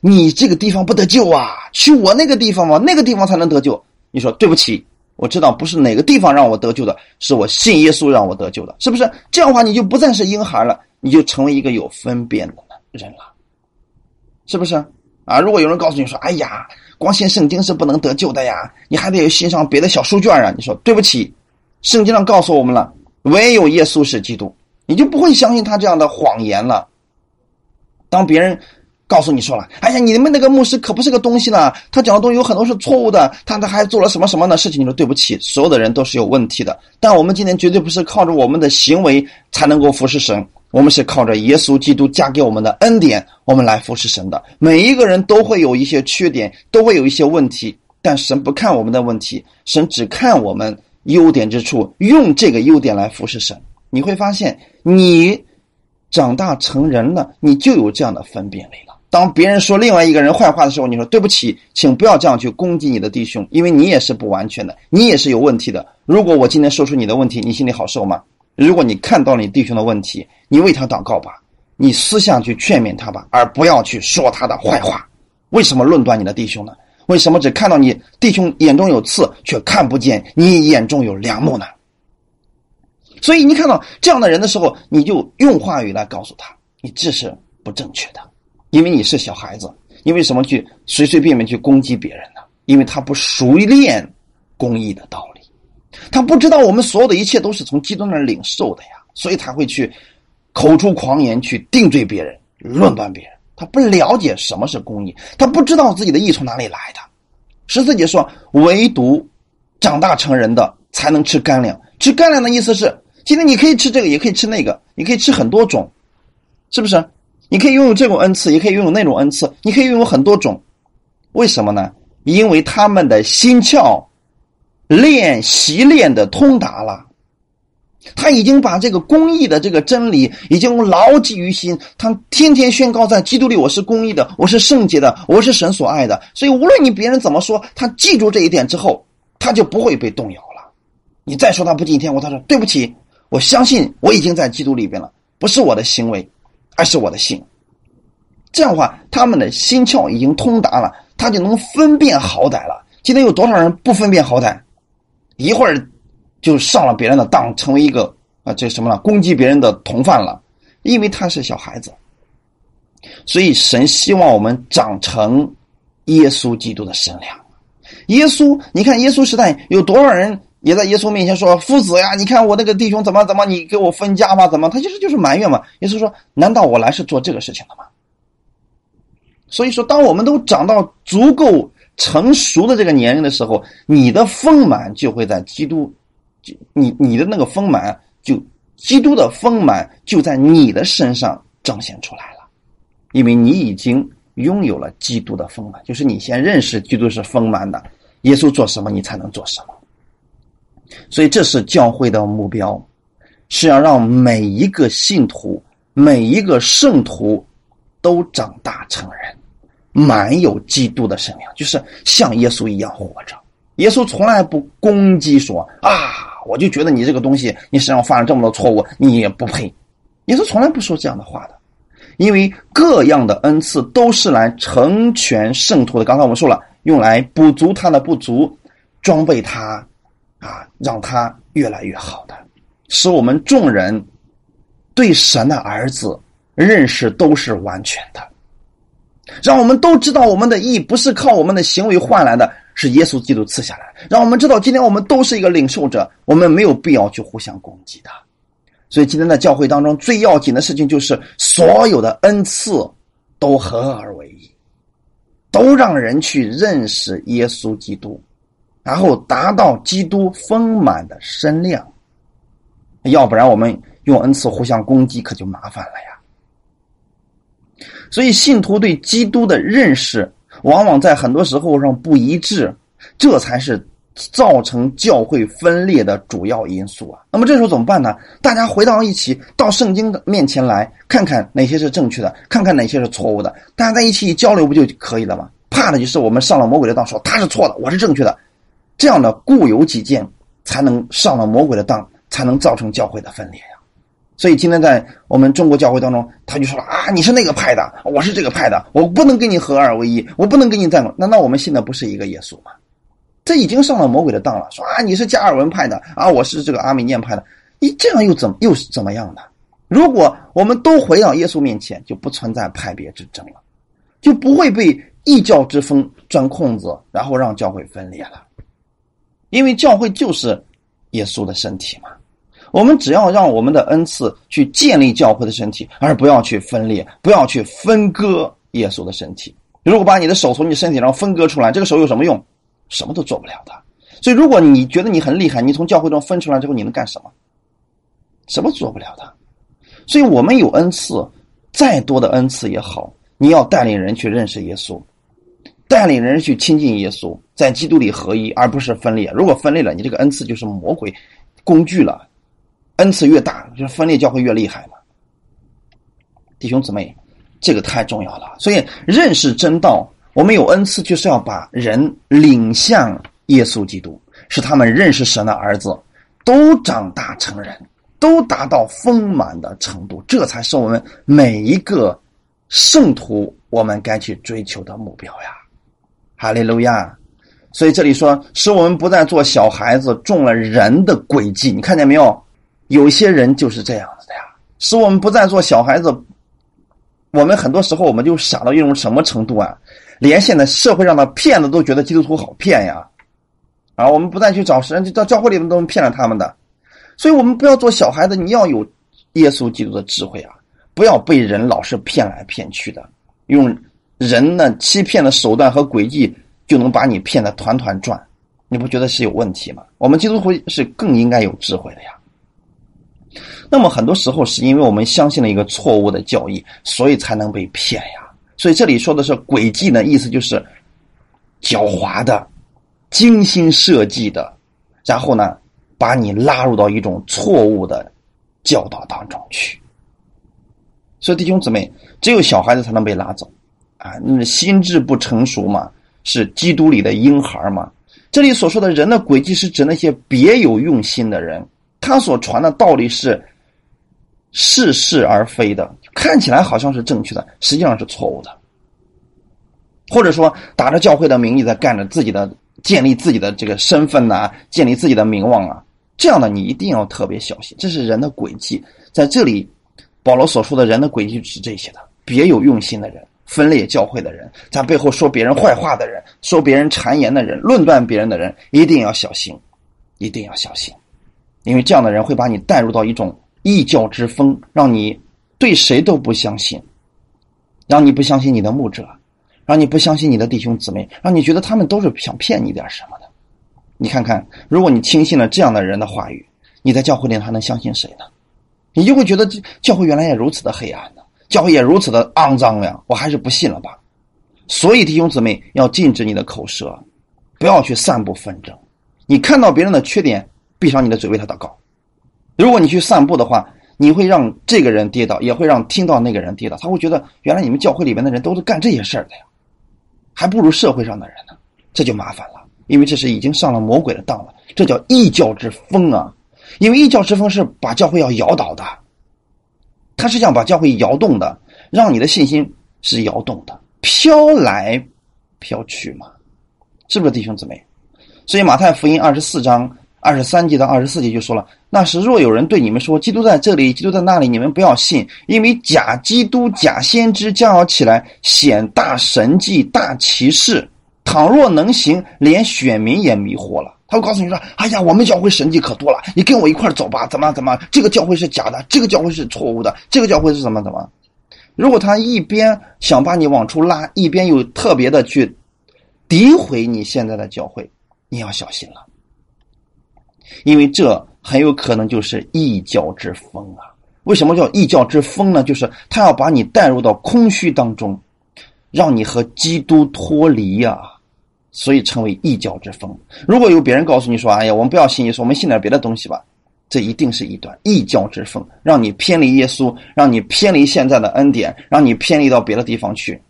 你这个地方不得救啊，去我那个地方嘛，那个地方才能得救。”你说对不起。我知道不是哪个地方让我得救的，是我信耶稣让我得救的，是不是？这样的话，你就不再是婴孩了，你就成为一个有分辨的人了，是不是？啊，如果有人告诉你说：“哎呀，光信圣经是不能得救的呀，你还得欣赏别的小书卷啊。”你说对不起，圣经上告诉我们了，唯有耶稣是基督，你就不会相信他这样的谎言了。当别人。告诉你说了，哎呀，你们那个牧师可不是个东西呢，他讲的东西有很多是错误的，他他还做了什么什么的事情？你说对不起，所有的人都是有问题的，但我们今天绝对不是靠着我们的行为才能够服侍神，我们是靠着耶稣基督加给我们的恩典，我们来服侍神的。每一个人都会有一些缺点，都会有一些问题，但神不看我们的问题，神只看我们优点之处，用这个优点来服侍神。你会发现，你长大成人了，你就有这样的分辨力了。当别人说另外一个人坏话的时候，你说对不起，请不要这样去攻击你的弟兄，因为你也是不完全的，你也是有问题的。如果我今天说出你的问题，你心里好受吗？如果你看到你弟兄的问题，你为他祷告吧，你私下去劝勉他吧，而不要去说他的坏话。为什么论断你的弟兄呢？为什么只看到你弟兄眼中有刺，却看不见你眼中有良木呢？所以你看到这样的人的时候，你就用话语来告诉他，你这是不正确的。因为你是小孩子，你为什么去随随便便去攻击别人呢？因为他不熟练公益的道理，他不知道我们所有的一切都是从基督那儿领受的呀，所以他会去口出狂言去定罪别人、论断别人。他不了解什么是公义，他不知道自己的义从哪里来的。十四节说，唯独长大成人的才能吃干粮。吃干粮的意思是，今天你可以吃这个，也可以吃那个，你可以吃很多种，是不是？你可以拥有这种恩赐，也可以拥有那种恩赐，你可以拥有很多种。为什么呢？因为他们的心窍练习练的通达了。他已经把这个公义的这个真理已经牢记于心，他天天宣告在基督里我是公义的，我是圣洁的，我是神所爱的。所以无论你别人怎么说，他记住这一点之后，他就不会被动摇了。你再说他不敬天，我他说对不起，我相信我已经在基督里边了，不是我的行为，而是我的信。这样的话，他们的心窍已经通达了，他就能分辨好歹了。今天有多少人不分辨好歹？一会儿。就上了别人的当，成为一个啊，这什么了？攻击别人的同犯了，因为他是小孩子。所以神希望我们长成耶稣基督的身量。耶稣，你看耶稣时代有多少人也在耶稣面前说：“夫子呀，你看我那个弟兄怎么怎么，你给我分家吧？怎么？”他其实就是埋怨嘛。耶稣说：“难道我来是做这个事情的吗？”所以说，当我们都长到足够成熟的这个年龄的时候，你的丰满就会在基督。你你的那个丰满，就基督的丰满就在你的身上彰显出来了，因为你已经拥有了基督的丰满，就是你先认识基督是丰满的，耶稣做什么你才能做什么，所以这是教会的目标，是要让每一个信徒、每一个圣徒都长大成人，满有基督的生命，就是像耶稣一样活着。耶稣从来不攻击说啊。我就觉得你这个东西，你身上犯了这么多错误，你也不配。耶稣从来不说这样的话的，因为各样的恩赐都是来成全圣徒的。刚才我们说了，用来补足他的不足，装备他，啊，让他越来越好的，使我们众人对神的儿子认识都是完全的，让我们都知道我们的义不是靠我们的行为换来的。是耶稣基督赐下来，让我们知道，今天我们都是一个领受者，我们没有必要去互相攻击的。所以今天在教会当中最要紧的事情就是，所有的恩赐都合而为一，都让人去认识耶稣基督，然后达到基督丰满的身量。要不然我们用恩赐互相攻击，可就麻烦了呀。所以信徒对基督的认识。往往在很多时候上不一致，这才是造成教会分裂的主要因素啊。那么这时候怎么办呢？大家回到一起，到圣经的面前来看看哪些是正确的，看看哪些是错误的。大家在一起交流不就可以了吗？怕的就是我们上了魔鬼的当，说他是错的，我是正确的，这样的固有己见，才能上了魔鬼的当，才能造成教会的分裂。所以今天在我们中国教会当中，他就说了啊，你是那个派的，我是这个派的，我不能跟你合二为一，我不能跟你在。难道我们信的不是一个耶稣吗？这已经上了魔鬼的当了。说啊，你是加尔文派的啊，我是这个阿米念派的，你这样又怎又是怎么样的？如果我们都回到耶稣面前，就不存在派别之争了，就不会被异教之风钻空子，然后让教会分裂了。因为教会就是耶稣的身体嘛。我们只要让我们的恩赐去建立教会的身体，而不要去分裂，不要去分割耶稣的身体。如果把你的手从你身体上分割出来，这个手有什么用？什么都做不了的。所以，如果你觉得你很厉害，你从教会中分出来之后，你能干什么？什么做不了的。所以我们有恩赐，再多的恩赐也好，你要带领人去认识耶稣，带领人去亲近耶稣，在基督里合一，而不是分裂。如果分裂了，你这个恩赐就是魔鬼工具了。恩赐越大，就是分裂教会越厉害嘛。弟兄姊妹，这个太重要了。所以认识真道，我们有恩赐，就是要把人领向耶稣基督，使他们认识神的儿子，都长大成人，都达到丰满的程度。这才是我们每一个圣徒我们该去追求的目标呀！哈利路亚！所以这里说，使我们不再做小孩子，中了人的诡计。你看见没有？有些人就是这样子的呀，使我们不再做小孩子。我们很多时候我们就傻到一种什么程度啊？连现在社会上的骗子都觉得基督徒好骗呀！啊，我们不再去找神，就到教会里面都能骗了他们的。所以，我们不要做小孩子，你要有耶稣基督的智慧啊！不要被人老是骗来骗去的，用人的欺骗的手段和诡计就能把你骗得团团转，你不觉得是有问题吗？我们基督徒是更应该有智慧的呀。那么很多时候是因为我们相信了一个错误的教义，所以才能被骗呀。所以这里说的是诡计呢，意思就是狡猾的、精心设计的，然后呢，把你拉入到一种错误的教导当中去。所以弟兄姊妹，只有小孩子才能被拉走啊！那心智不成熟嘛，是基督里的婴孩嘛。这里所说的人的诡计，是指那些别有用心的人，他所传的道理是似是而非的，看起来好像是正确的，实际上是错误的。或者说，打着教会的名义在干着自己的建立自己的这个身份呐，建立自己的名望啊，这样的你一定要特别小心，这是人的诡计，在这里。保罗所说的人的诡计是这些的，别有用心的人，分裂教会的人，在背后说别人坏话的人，说别人谗言的人，论断别人的人，一定要小心，一定要小心，因为这样的人会把你带入到一种异教之风，让你对谁都不相信，让你不相信你的牧者，让你不相信你的弟兄姊妹，让你觉得他们都是想骗你点什么的。你看看，如果你轻信了这样的人的话语，你在教会里还能相信谁呢？你就会觉得教会原来也如此的黑暗呢，教会也如此的肮脏呀，我还是不信了吧。所以弟兄姊妹要禁止你的口舌，不要去散布纷争。你看到别人的缺点，闭上你的嘴为他祷告。如果你去散步的话，你会让这个人跌倒，也会让听到那个人跌倒。他会觉得原来你们教会里面的人都是干这些事儿的呀，还不如社会上的人呢，这就麻烦了，因为这是已经上了魔鬼的当了，这叫异教之风啊。因为异教之风是把教会要摇倒的，他是想把教会摇动的，让你的信心是摇动的，飘来飘去嘛，是不是弟兄姊妹？所以马太福音二十四章二十三节到二十四节就说了：“那时若有人对你们说，基督在这里，基督在那里，你们不要信，因为假基督、假先知将要起来显大神迹、大奇事，倘若能行，连选民也迷惑了。”他会告诉你说：“哎呀，我们教会神迹可多了，你跟我一块走吧。怎么怎么？这个教会是假的，这个教会是错误的，这个教会是怎么怎么？如果他一边想把你往出拉，一边又特别的去诋毁你现在的教会，你要小心了，因为这很有可能就是异教之风啊！为什么叫异教之风呢？就是他要把你带入到空虚当中，让你和基督脱离呀。”所以称为异教之风。如果有别人告诉你说：“哎呀，我们不要信耶稣，我们信点别的东西吧。”这一定是一段异教之风，让你偏离耶稣，让你偏离现在的恩典，让你偏离到别的地方去，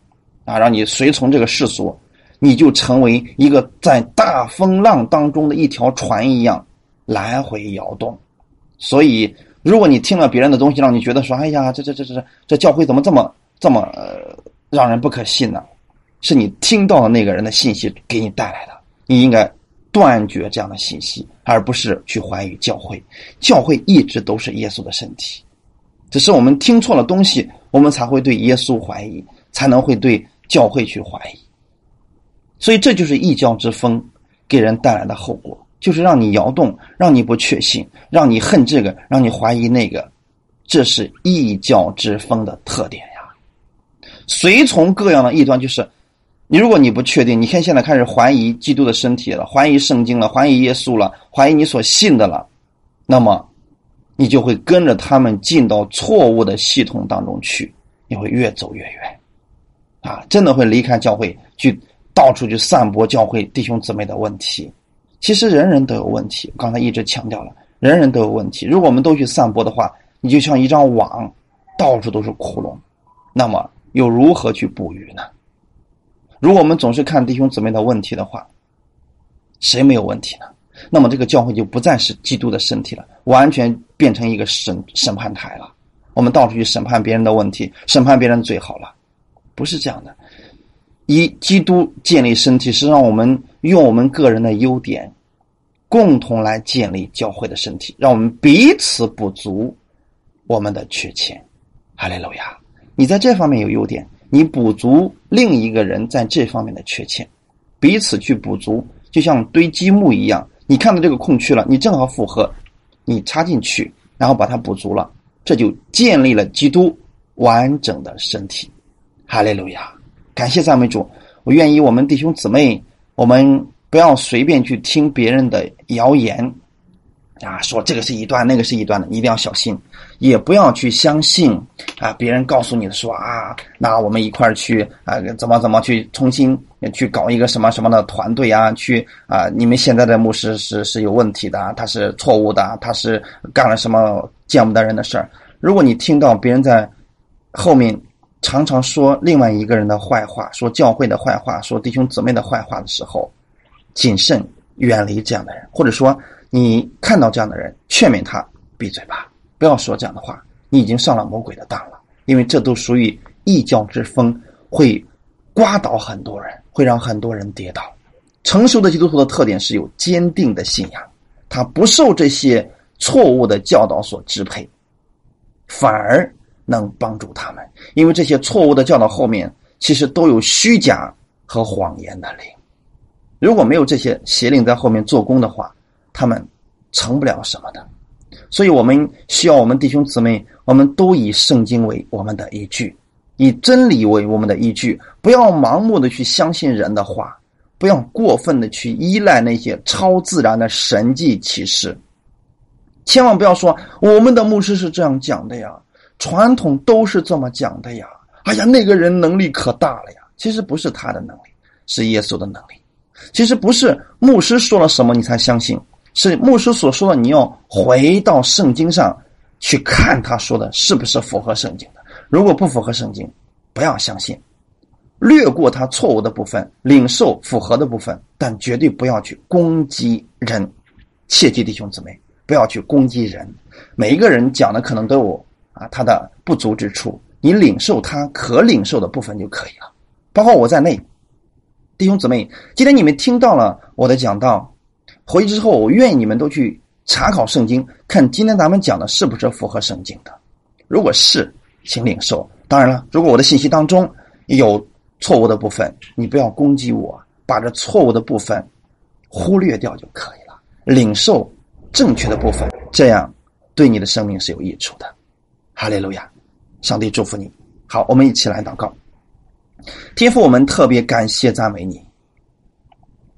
啊，让你随从这个世俗，你就成为一个在大风浪当中的一条船一样来回摇动。所以，如果你听了别人的东西，让你觉得说：“哎呀，这这这这这教会怎么这么这么让人不可信呢？”是你听到的那个人的信息给你带来的，你应该断绝这样的信息，而不是去怀疑教会。教会一直都是耶稣的身体，只是我们听错了东西，我们才会对耶稣怀疑，才能会对教会去怀疑。所以这就是异教之风给人带来的后果，就是让你摇动，让你不确信，让你恨这个，让你怀疑那个，这是异教之风的特点呀。随从各样的异端，就是。你如果你不确定，你看现在开始怀疑基督的身体了，怀疑圣经了，怀疑耶稣了，怀疑你所信的了，那么你就会跟着他们进到错误的系统当中去，你会越走越远，啊，真的会离开教会，去到处去散播教会弟兄姊妹的问题。其实人人都有问题，刚才一直强调了，人人都有问题。如果我们都去散播的话，你就像一张网，到处都是窟窿，那么又如何去捕鱼呢？如果我们总是看弟兄姊妹的问题的话，谁没有问题呢？那么这个教会就不再是基督的身体了，完全变成一个审审判台了。我们到处去审判别人的问题，审判别人最好了，不是这样的。以基督建立身体，是让我们用我们个人的优点，共同来建立教会的身体，让我们彼此补足我们的缺欠。哈利路亚！你在这方面有优点。你补足另一个人在这方面的缺陷，彼此去补足，就像堆积木一样。你看到这个空缺了，你正好符合，你插进去，然后把它补足了，这就建立了基督完整的身体。哈利路亚！感谢赞美主。我愿意我们弟兄姊妹，我们不要随便去听别人的谣言，啊，说这个是一段，那个是一段的，一定要小心，也不要去相信啊，别人告诉你的说啊，那我们一块儿去啊，怎么怎么去重新去搞一个什么什么的团队啊，去啊，你们现在的牧师是是有问题的，他是错误的，他是干了什么见不得人的事儿。如果你听到别人在后面。常常说另外一个人的坏话，说教会的坏话，说弟兄姊妹的坏话的时候，谨慎远离这样的人，或者说你看到这样的人，劝勉他闭嘴吧，不要说这样的话，你已经上了魔鬼的当了，因为这都属于异教之风，会刮倒很多人，会让很多人跌倒。成熟的基督徒的特点是有坚定的信仰，他不受这些错误的教导所支配，反而。能帮助他们，因为这些错误的教导后面其实都有虚假和谎言的灵。如果没有这些邪灵在后面做工的话，他们成不了什么的。所以我们需要我们弟兄姊妹，我们都以圣经为我们的依据，以真理为我们的依据，不要盲目的去相信人的话，不要过分的去依赖那些超自然的神迹启示。千万不要说我们的牧师是这样讲的呀。传统都是这么讲的呀！哎呀，那个人能力可大了呀！其实不是他的能力，是耶稣的能力。其实不是牧师说了什么你才相信，是牧师所说的，你要回到圣经上去看他说的是不是符合圣经的。如果不符合圣经，不要相信，略过他错误的部分，领受符合的部分，但绝对不要去攻击人。切记弟兄姊妹，不要去攻击人。每一个人讲的可能都有。啊，他的不足之处，你领受他可领受的部分就可以了，包括我在内，弟兄姊妹，今天你们听到了我的讲道，回去之后，我愿意你们都去查考圣经，看今天咱们讲的是不是符合圣经的。如果是，请领受。当然了，如果我的信息当中有错误的部分，你不要攻击我，把这错误的部分忽略掉就可以了，领受正确的部分，这样对你的生命是有益处的。哈利路亚，上帝祝福你。好，我们一起来祷告。天父，我们特别感谢赞美你。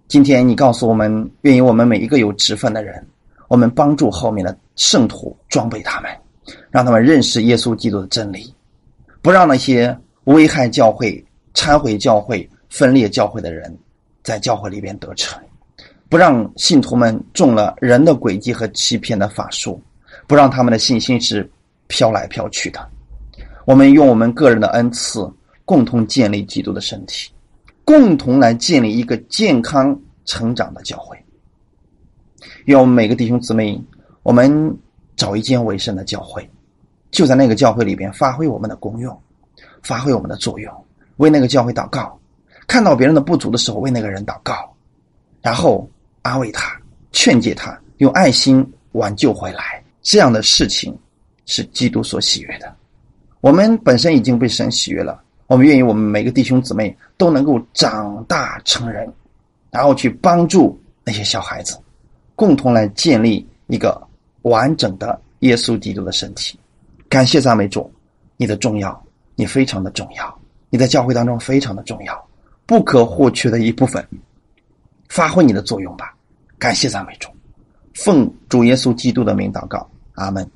今天你告诉我们，愿意我们每一个有职分的人，我们帮助后面的圣徒装备他们，让他们认识耶稣基督的真理，不让那些危害教会、忏悔教会、分裂教会的人在教会里边得逞，不让信徒们中了人的诡计和欺骗的法术，不让他们的信心是。飘来飘去的，我们用我们个人的恩赐，共同建立基督的身体，共同来建立一个健康成长的教会。愿我们每个弟兄姊妹，我们找一间卫生的教会，就在那个教会里边发挥我们的功用，发挥我们的作用，为那个教会祷告。看到别人的不足的时候，为那个人祷告，然后安慰他，劝诫他，用爱心挽救回来。这样的事情。是基督所喜悦的，我们本身已经被神喜悦了。我们愿意，我们每个弟兄姊妹都能够长大成人，然后去帮助那些小孩子，共同来建立一个完整的耶稣基督的身体。感谢赞美主，你的重要，你非常的重要，你在教会当中非常的重要，不可或缺的一部分。发挥你的作用吧。感谢赞美主，奉主耶稣基督的名祷告，阿门。